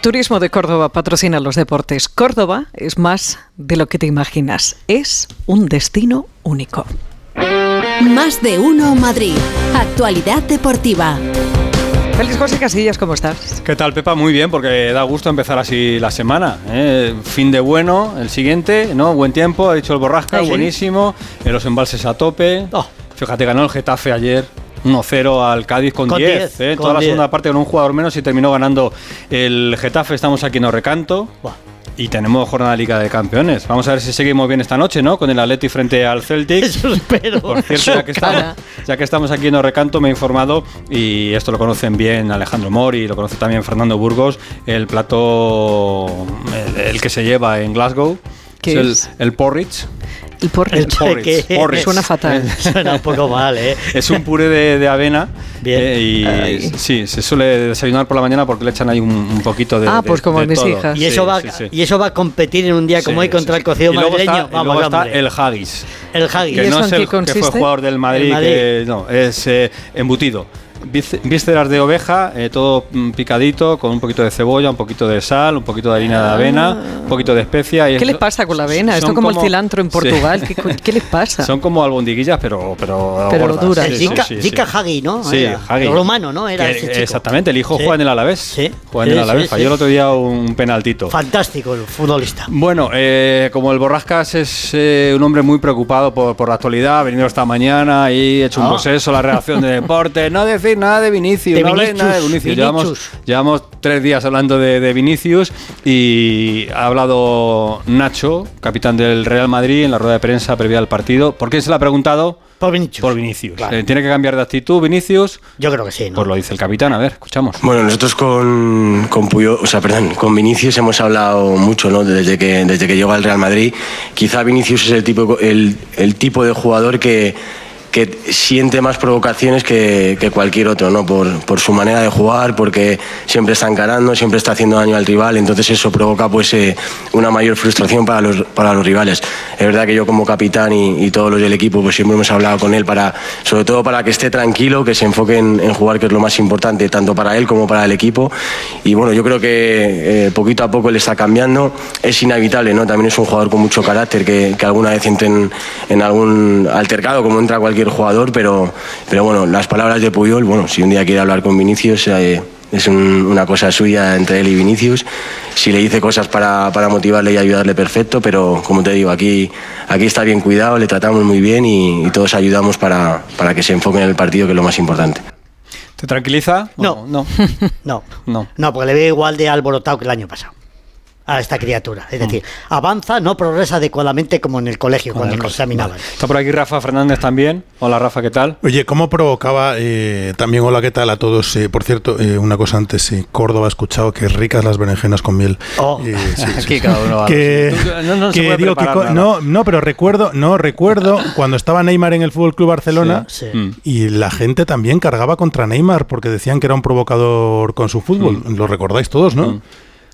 Turismo de Córdoba patrocina los deportes. Córdoba es más de lo que te imaginas. Es un destino único. Más de uno Madrid. Actualidad deportiva. Félix José Casillas, ¿cómo estás? ¿Qué tal, Pepa? Muy bien, porque da gusto empezar así la semana. ¿eh? Fin de bueno, el siguiente, ¿no? Buen tiempo, ha dicho el Borrasca, buenísimo. En los embalses a tope. Oh. Fíjate, ganó el Getafe ayer. 1-0 al Cádiz con, Con 10, 10, ¿eh? toda la 10. segunda parte con un jugador menos y terminó ganando el Getafe. Estamos aquí en Orrecanto Buah. y tenemos jornada de Liga de Campeones. Vamos a ver si seguimos bien esta noche, ¿no? Con el Atleti frente al Celtic. Eso espero. Por cierto, ya que, estamos, ya que estamos aquí en Orrecanto, me he informado, y esto lo conocen bien Alejandro Mori, lo conoce también Fernando Burgos, el plato, el, el que se lleva en Glasgow, ¿Qué es el, es? el porridge. El porridge. El porridge. Porridge, porridge. Suena fatal. Suena un poco mal, ¿eh? Es un puré de, de avena. Bien. eh, y Ay. sí, se suele desayunar por la mañana porque le echan ahí un, un poquito de. Ah, de- pues como de en mis todo. hijas. Y eso, Sí, va, sí, sí. y eso va a competir en un día como Sí, hoy contra sí, el cocido. Y luego madrileño. está, y Vamos, luego está el haggis. el haggis. ¿Y Que eso no en es el que fue jugador del Madrid, El Madrid. que no, es eh, embutido. Vísce- Vísceras de oveja, eh, todo mm, picadito, con un poquito de cebolla, un poquito de sal, un poquito de harina de avena, un poquito de especia. y. ¿Qué eso- le pasa con la avena? son Esto como, el cilantro en sí. Portugal. ¿Qué, co- qué les pasa? Son como albondiguillas, pero, pero, Pero gordas. duras. Sí, sí, sí, sí. Zika Hagi, ¿no? Sí, Hagi. Rumano, ¿no? Era Que- ese chico. Exactamente, el hijo Sí. juega en el Alavés. Sí. Juega en el Sí, Alavés. sí, Falló sí. el otro día un penaltito. Fantástico el futbolista. Bueno, eh, como el Borrascas es eh, un hombre muy preocupado por, por la actualidad, ha venido esta mañana y ha hecho un Ah. proceso la redacción de deporte, no decir nada de Vinicius, De no nada de Vinicius, Vinicius. Llevamos, llevamos tres días hablando de, de Vinicius y ha hablado Nacho, capitán del Real Madrid, en la rueda de prensa previa al partido. ¿Por qué se le ha preguntado? Por Vinicius. Por Vinicius. Claro. Eh, ¿Tiene que cambiar de actitud Vinicius? Yo creo que sí, ¿no? Pues lo dice el capitán, a ver, escuchamos. Bueno, nosotros con, con Puyol, o sea, perdón, con Vinicius hemos hablado mucho, ¿no? Desde que, desde que llegó al Real Madrid. Quizá Vinicius es el tipo, el, el tipo de jugador que, que siente más provocaciones que, que cualquier otro, ¿no? Por, por su manera de jugar, porque siempre está encarando, siempre está haciendo daño al rival, entonces eso provoca pues eh, una mayor frustración para los, para los rivales. Es verdad que yo como capitán y, y todos los del equipo pues siempre hemos hablado con él para, sobre todo para que esté tranquilo, que se enfoque en, en jugar, que es lo más importante tanto para él como para el equipo. Y bueno, yo creo que eh, poquito a poco él está cambiando, es inevitable, ¿no? También es un jugador con mucho carácter que, que alguna vez entre en, en algún altercado como entra cualquier jugador, pero, pero bueno, las palabras de Puyol, bueno, si un día quiere hablar con Vinicius... eh, es un- una cosa suya entre él y Vinicius. Si le dice cosas para, para motivarle y ayudarle, perfecto, pero como te digo, aquí, aquí está bien cuidado, le tratamos muy bien y, y todos ayudamos para, para que se enfoque en el partido, que es lo más importante. ¿Te tranquiliza? No. No. No. No. No, porque le veo igual de alborotado que el año pasado. A esta criatura. Es decir, Mm. avanza, no progresa adecuadamente como en el colegio cuando nos examinaban. Está por aquí Rafa Fernández también. Hola Rafa, ¿qué tal? Oye, ¿cómo provocaba eh, también, hola, qué tal a todos? Eh, por cierto, eh, una cosa antes, sí, Córdoba ha escuchado que ricas las berenjenas con miel. Oh. Eh, sí, Aquí sí. cada uno va que. No, no que digo que pero recuerdo, no recuerdo cuando estaba Neymar en el Fútbol Club Barcelona Sí. Mm. y la gente también cargaba contra Neymar porque decían que era un provocador con su fútbol. Lo recordáis todos, ¿no? Mm.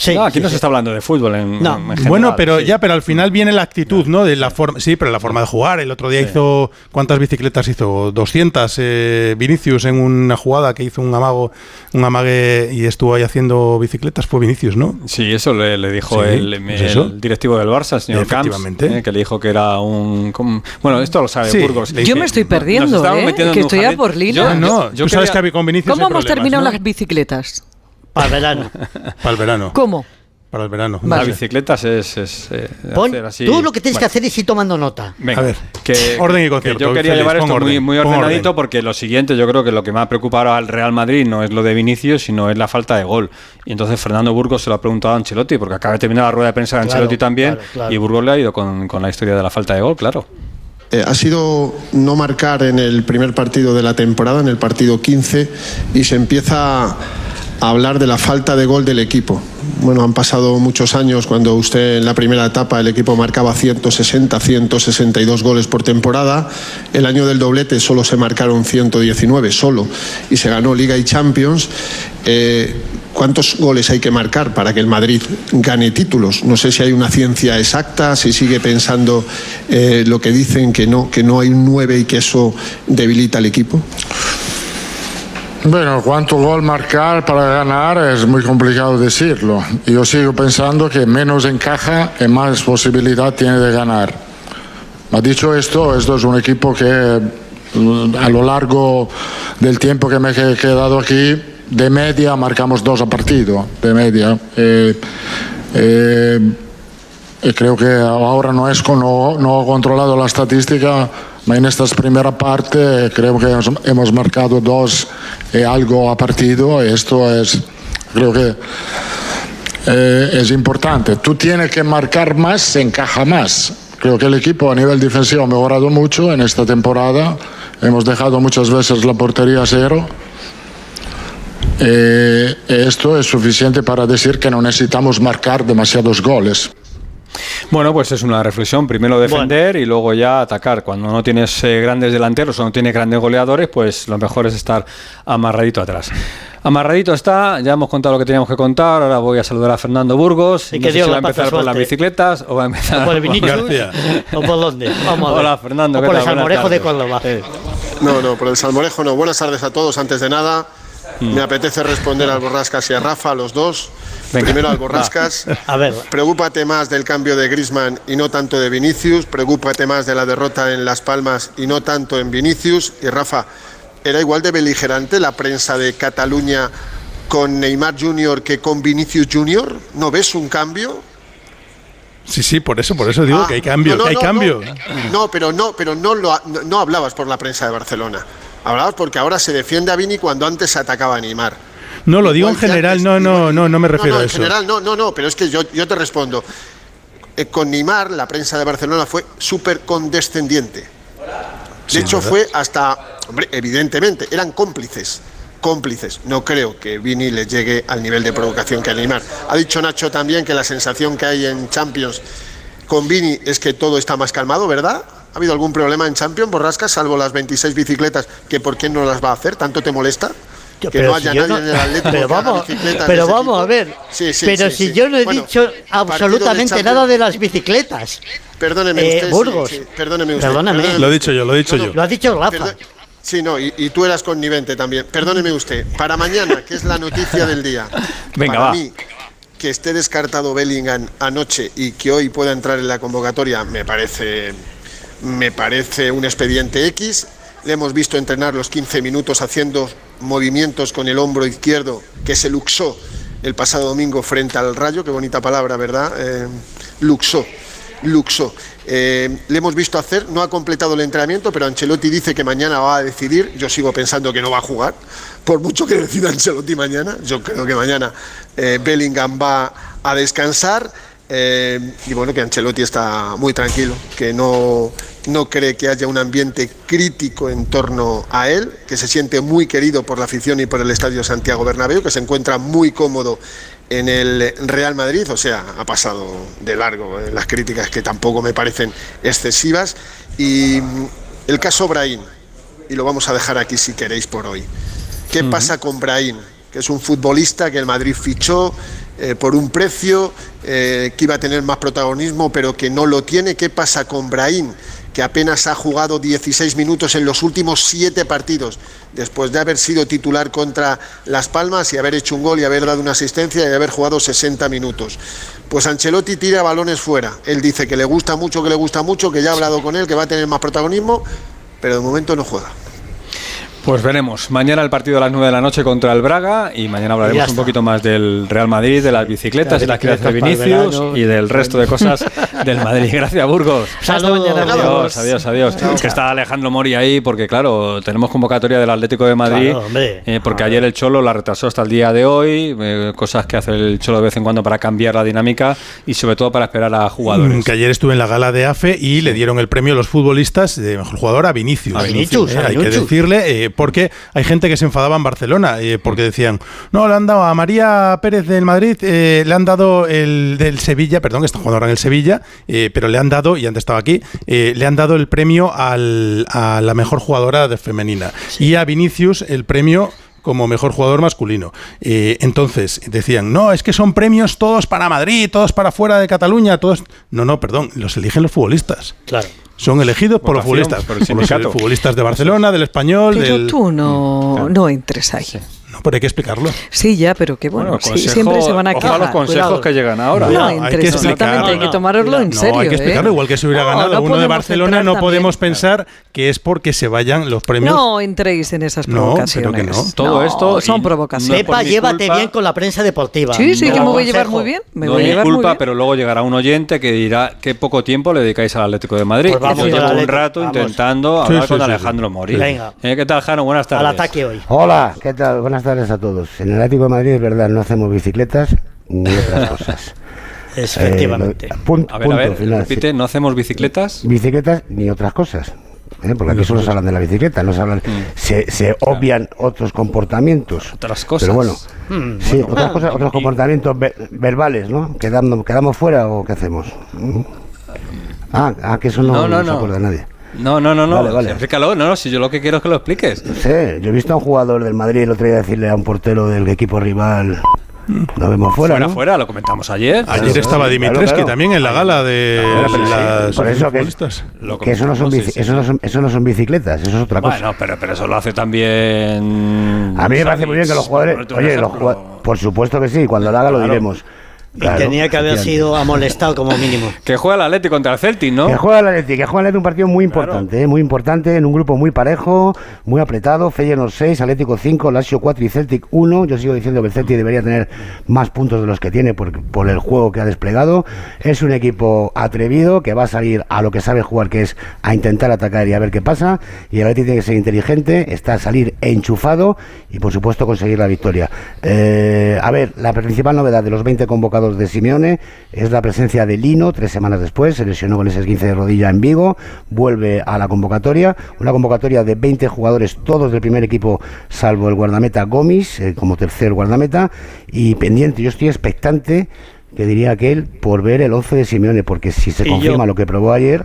Sí, no, aquí sí, no sí. se está hablando de fútbol en, No. en general, Bueno, pero sí. ya, pero al final viene la actitud, ¿no? De la forma, sí, pero la forma de jugar. El otro día hizo cuántas bicicletas hizo, 200 eh, Vinicius en una jugada que hizo un amago, un amague y estuvo ahí haciendo bicicletas. Fue Vinicius, ¿no? Sí, eso le, le dijo Sí, el, pues el directivo del Barça, el señor Camps, Efectivamente. eh, que le dijo que era un... Bueno, esto lo sabe Sí, Burgos. Yo me estoy perdiendo, ¿eh? Que estoy a por Yo- línea. Ah, no, yo tú sabes que con Vinicius ¿Cómo hay hemos problemas, terminado ¿no? las bicicletas? Para el verano. Para el verano. ¿Cómo? Para el verano. Las Vale. bicicletas es... es, eh, Pon- hacer así. tú lo que tienes que hacer es ir tomando nota. venga, A ver, que, orden y que concierto, yo quería Félix, llevar esto muy, muy ordenadito orden. porque lo siguiente, yo creo que lo que me ha preocupado al Real Madrid no es lo de Vinicius, sino es la falta de gol. Y entonces Fernando Burgos se lo ha preguntado a Ancelotti, porque acaba de terminar la rueda de prensa de Claro, Ancelotti también, claro, claro. y Burgos le ha ido con, con la historia de la falta de gol, claro. Eh, ha sido no marcar en el primer partido de la temporada, en el partido 15, y se empieza hablar de la falta de gol del equipo. Bueno, han pasado muchos años cuando usted en la primera etapa el equipo marcaba 160, 162 goles por temporada. El año del doblete solo se marcaron 119, solo, y se ganó Liga y Champions. Eh, ¿Cuántos goles hay que marcar para que el Madrid gane títulos? No sé si hay una ciencia exacta, si sigue pensando eh, lo que dicen, que no, que no hay un 9 y que eso debilita al equipo. Bueno, cuánto gol marcar para ganar es muy complicado decirlo. Yo sigo pensando que menos encaja y más posibilidad tiene de ganar. Ha dicho esto, esto es un equipo que mm, a lo largo del tiempo que me he quedado aquí, de media marcamos dos a partido, de media. Eh, eh, y creo que ahora no es no, no he controlado la estadística, en esta primera parte creo que hemos, marcado dos y algo a partido. Esto es, creo que es importante. Tú tienes que marcar más, se encaja más. Creo que el equipo a nivel defensivo ha mejorado mucho en esta temporada. Hemos dejado muchas veces la portería a cero. Eh, esto es suficiente para decir que no necesitamos marcar demasiados goles. Bueno, pues es una reflexión. Primero defender y luego ya atacar. Cuando no tienes eh, grandes delanteros o no tienes grandes goleadores, pues lo mejor es estar amarradito atrás. Amarradito está, ya hemos contado lo que teníamos que contar. Ahora voy a saludar a Fernando Burgos. Y no que Dios si va a empezar por las bicicletas o va a empezar ¿O por el Vinicius? ¿O por dónde? Vamos a ver. Hola, Fernando, O ¿qué por el Salmorejo de. Córdoba. No, no, por el salmorejo no. Buenas tardes a todos. Antes de nada, Mm. me apetece responder al Borrascas y a Rafa, a los dos. Venga. Primero al Borrascas. A ver. Preocúpate más del cambio de Grisman y no tanto de Vinicius. Preocúpate más de la derrota en Las Palmas y no tanto en Vinicius. Y Rafa, ¿era igual de beligerante la prensa de Cataluña con Neymar Jr. que con Vinicius Jr.? ¿No ves un cambio? Sí, sí, por eso, por eso digo Ah, que hay cambio, no, no, que hay no, cambio. No, pero no, pero no lo ha- no, no hablabas por la prensa de Barcelona. Hablabas porque ahora se defiende a Vini cuando antes se atacaba a Neymar. No, lo digo en general, no, no, no, no me refiero no, a en eso. general, no, no, no, pero es que yo, yo te respondo. Eh, con Neymar, la prensa de Barcelona fue súper condescendiente. De hecho, fue hasta, hombre, evidentemente, eran cómplices. Cómplices. No creo que Vini le llegue al nivel de provocación que a Neymar. Ha dicho Nacho también que la sensación que hay en Champions con Vini es que todo está más calmado, ¿verdad? ¿Ha habido algún problema en Champions, Borrasca, salvo las 26 bicicletas, que por qué no las va a hacer? ¿Tanto te molesta? Que pero no si haya yo nadie no- en el Atlético pero vamos, bicicleta pero vamos a ver. Sí, sí, pero sí, si sí. yo no he Bueno, dicho de absolutamente nada de las bicicletas. Perdóneme Eh, usted. Burgos. sí, perdóneme usted. Perdóname. perdóneme Lo he dicho yo, lo he dicho yo. Lo ha dicho Rafa. Perdón- Sí, no, y, y tú eras connivente también. Perdóneme usted. Para mañana, que es la noticia del día. Venga, para va. mí, que esté descartado Bellingham anoche y que hoy pueda entrar en la convocatoria, me parece, me parece un expediente X. Le hemos visto entrenar los 15 minutos haciendo movimientos con el hombro izquierdo que se luxó el pasado domingo frente al Rayo. Qué bonita palabra, ¿verdad? Eh, luxó. Luxo. Eh, le hemos visto hacer, no ha completado el entrenamiento, pero Ancelotti dice que mañana va a decidir. Yo sigo pensando que no va a jugar, por mucho que decida Ancelotti mañana. Yo creo que mañana eh, Bellingham va a descansar. Eh, y bueno, que Ancelotti está muy tranquilo, que no, no cree que haya un ambiente crítico en torno a él, que se siente muy querido por la afición y por el Estadio Santiago Bernabéu, que se encuentra muy cómodo en el Real Madrid, o sea, ha pasado de largo eh, las críticas que tampoco me parecen excesivas. Y el caso Brahim, y lo vamos a dejar aquí si queréis por hoy. ¿Qué pasa con Brahim? Que es un futbolista que el Madrid fichó eh, por un precio, eh, que iba a tener más protagonismo, pero que no lo tiene. ¿Qué pasa con Brahim? Que apenas ha jugado 16 minutos en los últimos siete partidos, después de haber sido titular contra Las Palmas y haber hecho un gol y haber dado una asistencia y haber jugado 60 minutos. Pues Ancelotti tira balones fuera. Él dice que le gusta mucho, que le gusta mucho, que ya ha hablado con él, que va a tener más protagonismo, pero de momento no juega. Pues veremos. Mañana el partido a las 9 de la noche contra el Braga y mañana hablaremos Ya un poquito más del Real Madrid, de las bicicletas Las y las criaturas de Vinicius verano. y del resto de cosas del Madrid. Gracias, Burgos. Saludos. Adiós, adiós, adiós. Es que está Alejandro Mori ahí porque, claro, tenemos convocatoria del Atlético de Madrid. Claro, eh, porque ayer el Cholo la retrasó hasta el día de hoy. eh, cosas que hace el Cholo de vez en cuando para cambiar la dinámica y, sobre todo, para esperar a Mm, jugadores. Que ayer estuve en la gala de AFE y le dieron el premio a los futbolistas de mejor jugador a Vinicius. A Vinicius, Eh, a hay que Vinicius. decirle, porque hay gente que se enfadaba en Barcelona, eh, porque decían, no, le han dado a María Pérez del Madrid, eh, le han dado el del Sevilla, perdón, que está jugando ahora en el Sevilla, eh, pero le han dado, y antes estaba aquí, le han dado el premio al- a la mejor jugadora de femenina. Y a Vinicius el premio como mejor jugador masculino. Eh, entonces decían, no, es que son premios todos para Madrid, todos para fuera de Cataluña, todos... No, no, perdón, los eligen los futbolistas. Claro. Son elegidos por los futbolistas. por los futbolistas de Barcelona, del Español, Pero del... tú no, no entres ahí. Pero hay que explicarlo. Sí, ya, pero que bueno, Bueno, sí, consejo- siempre se van a a los consejos cuidado. que llegan ahora. No, No, hay que explicar. exactamente, hay que No, no, tomároslo en No, serio. hay que explicarlo, ¿eh? igual que si hubiera No, ganado no uno de Barcelona, no también. podemos pensar que es porque se vayan los premios. No entréis en esas No, provocaciones. pero que no. Todo No, esto son provocaciones. no Pepa, llévate culpa. bien con la prensa deportiva. Sí, sí, No, que me voy a llevar muy bien. Me no voy a llevar muy culpa, bien. pero luego llegará un oyente que dirá qué poco tiempo le dedicáis al Atlético de Madrid. Pues vamos Yo llevo un rato intentando Sí, hablar sí, con sí, sí. Alejandro Mori. Venga. Eh, ¿Qué tal, Jano? Buenas tardes. Al ataque hoy. Hola, ¿qué tal? Buenas tardes a todos. En el Atlético de Madrid es verdad, no hacemos bicicletas ni otras cosas. Efectivamente. Eh, pun- A ver, punto a ver, final. repite, ¿no hacemos bicicletas? Bicicletas ni otras cosas. ¿eh? Porque aquí solo se hablan de la bicicleta, no se hablan, se, se obvian otros comportamientos. Otras cosas. Pero bueno, Hmm. sí, otras cosas, otros comportamientos ve- verbales, ¿no? ¿Quedamos, ¿Quedamos fuera o qué hacemos? ¿Mm? Ah, ah, que eso no, No, no, no se no. acuerda nadie. No, no, no, no. Vale, vale. Explícalo, no, no, si yo lo que quiero es que lo expliques. No sé, yo he visto a un jugador del Madrid el otro día decirle a un portero del equipo rival, nos vemos fuera, Fuera, ¿no? fuera, lo comentamos ayer. Ayer Claro, estaba claro, Dimitrescu claro. también en la gala de sí, las por eso que- futbolistas. Lo Que eso no son, sí, sí, eso, sí. no son, eso no son bicicletas, eso es otra cosa. Bueno, pero, pero eso lo hace también. a mí me parece muy bien que los jugadores. Oye, los ejemplo. jugad- por supuesto que sí, cuando lo haga lo Claro. Y tenía que haber sido amolestado como mínimo. Que juega el Atlético contra el Celtic, ¿no? Que juega el Atleti, que juega el Atleti un partido muy importante, eh, muy importante, en un grupo muy parejo, muy apretado, Feyenoord 6, Atlético 5, Lazio 4 y Celtic 1. Yo sigo diciendo que el Celtic debería tener más puntos de los que tiene por, por el juego que ha desplegado. Es un equipo atrevido que va a salir a lo que sabe jugar, que es a intentar atacar y a ver qué pasa. Y el Atleti tiene que ser inteligente, está a salir enchufado y por supuesto conseguir la victoria. Eh, a ver, la principal novedad de los 20 convocados de Simeone. Es la presencia de Lino tres semanas después, se lesionó con ese 15 de rodilla en Vigo, vuelve a la convocatoria, una convocatoria de 20 jugadores, todos del primer equipo, salvo el guardameta Gomis, eh, como tercer guardameta, y pendiente, yo estoy expectante que diría aquel por ver el 11 de Simeone, porque si se confirma yo. lo que probó ayer,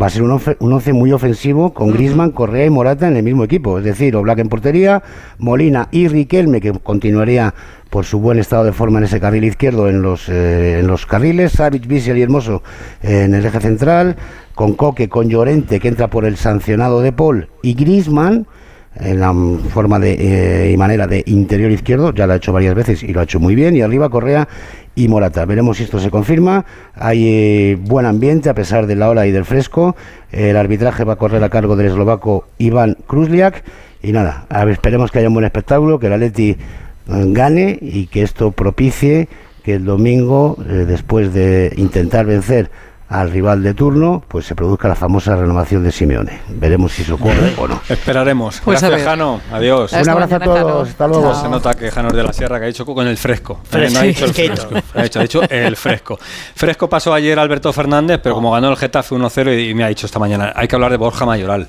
va a ser un 11, un 11 muy ofensivo con Grisman, Correa y Morata en el mismo equipo, es decir, Oblak en portería, Molina y Riquelme, que continuaría por su buen estado de forma en ese carril izquierdo en los, eh, en los carriles, Savic, Bissell y Hermoso eh, en el eje central, con Coque, con Llorente, que entra por el sancionado de Paul, y Grisman en la forma de, eh, y manera de interior izquierdo, ya lo ha hecho varias veces y lo ha hecho muy bien, y arriba Correa y Morata. Veremos si esto se confirma. Hay eh, buen ambiente a pesar de la ola y del fresco. El arbitraje va a correr a cargo del eslovaco Iván Krusliak. Y nada, esperemos que haya un buen espectáculo, que el Atleti eh, gane y que esto propicie que el domingo, después de intentar vencer al rival de turno, pues se produzca la famosa renovación de Simeone. Veremos si eso ocurre o no. Esperaremos. Pues Gracias. Jano. Adiós. Hasta Un abrazo a todos, Jano. hasta luego. Chao. Se nota que Jano es de la Sierra que ha dicho con el fresco. Eh, Fresco, no ha dicho el fresco. Ha dicho, ha dicho el fresco. Fresco pasó ayer Alberto Fernández, pero como ganó el Getafe 1-0 y, me ha dicho esta mañana, hay que hablar de Borja Mayoral.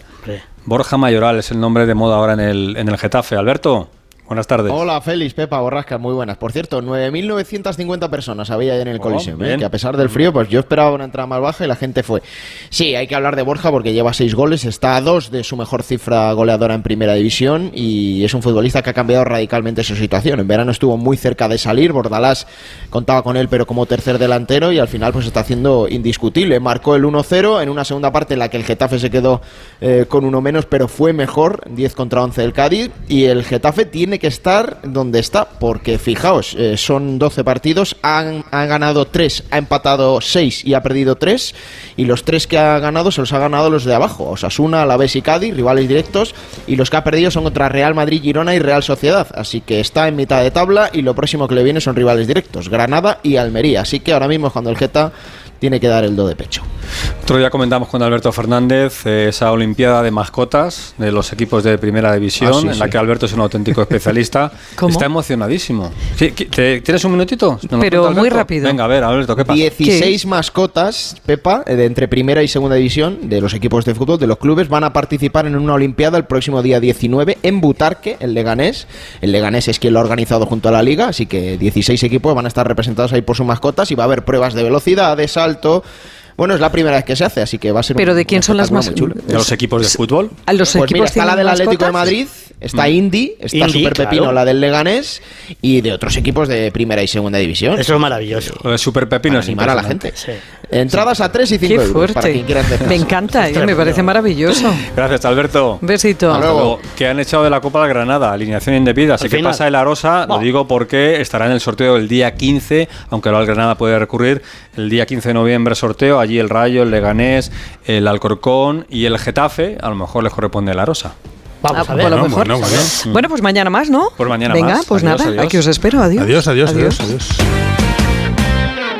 Borja Mayoral es el nombre de moda ahora en el, en el Getafe. Alberto, buenas tardes. Hola, Félix, Pepa, Borrasca, muy buenas. Por cierto, 9.950 personas había ayer en el Oh, Coliseum, ¿eh? que a pesar del frío, pues yo esperaba una entrada más baja y la gente fue. Sí, hay que hablar de Borja porque lleva seis goles, está a dos de su mejor cifra goleadora en primera división y es un futbolista que ha cambiado radicalmente su situación. En verano estuvo muy cerca de salir, Bordalás contaba con él pero como tercer delantero y al final pues está haciendo indiscutible. Marcó el 1-0 en una segunda parte en la que el Getafe se quedó eh, con uno menos, pero fue mejor, 10 contra 11 del Cádiz y el Getafe tiene que estar donde está, porque fijaos, eh, son 12 partidos, han, han ganado 3, ha empatado 6 y ha perdido 3, y los 3 que ha ganado se los ha ganado los de abajo, Osasuna, Alavés y Cádiz, rivales directos, y los que ha perdido son contra Real Madrid, Girona y Real Sociedad, así que está en mitad de tabla y lo próximo que le viene son rivales directos, Granada y Almería, así que ahora mismo es cuando el Geta tiene que dar el do de pecho. Otro día comentamos con Alberto Fernández eh, esa Olimpiada de mascotas de los equipos de primera división, Ah, sí, en la que Alberto es un auténtico especialista. ¿Cómo? Está emocionadísimo. Sí, ¿qui- te- ¿Tienes un minutito? ¿Nos lo Pero cuenta muy rápido. Venga, a ver, Alberto, ¿qué pasa? 16 mascotas, Pepa, eh, de entre primera y segunda división de los equipos de fútbol, de los clubes, van a participar en una Olimpiada el próximo día 19 en Butarque, el Leganés. El Leganés es quien lo ha organizado junto a la liga, así que 16 equipos van a estar representados ahí por sus mascotas y va a haber pruebas de velocidad, de salto. Bueno, es la primera vez que se hace, así que va a ser Pero un- ¿de quién un son las más. ¿De los equipos de fútbol? ¿A los Pues mira, equipos está la del Atlético de? Madrid, Está Indy, está Indy, Super Pepino, claro. la del Leganés, y de otros equipos de primera y segunda división. Eso es maravilloso. Lo de Super Pepino Para es animar a la gente. Entradas a 3 y 5 Qué euros para quien quiera fuerte. Me encanta, eh, me parece maravilloso. Gracias, Alberto. Besito. Hasta luego. Que han echado de la Copa al Granada, alineación indebida. Así Al que final. pasa el Arosa, lo digo porque estará en el sorteo el día 15, aunque el Granada puede recurrir. El día 15 de noviembre sorteo, allí el Rayo, el Leganés, el Alcorcón y el Getafe. A lo mejor les corresponde el Arosa. Vamos Ah, a ver. por lo Bueno, mejor. bueno, bueno. Bueno, pues mañana más, ¿no? Pues mañana Venga, más. pues Adiós, nada, adiós. aquí os espero. Adiós. Adiós, adiós, adiós, adiós.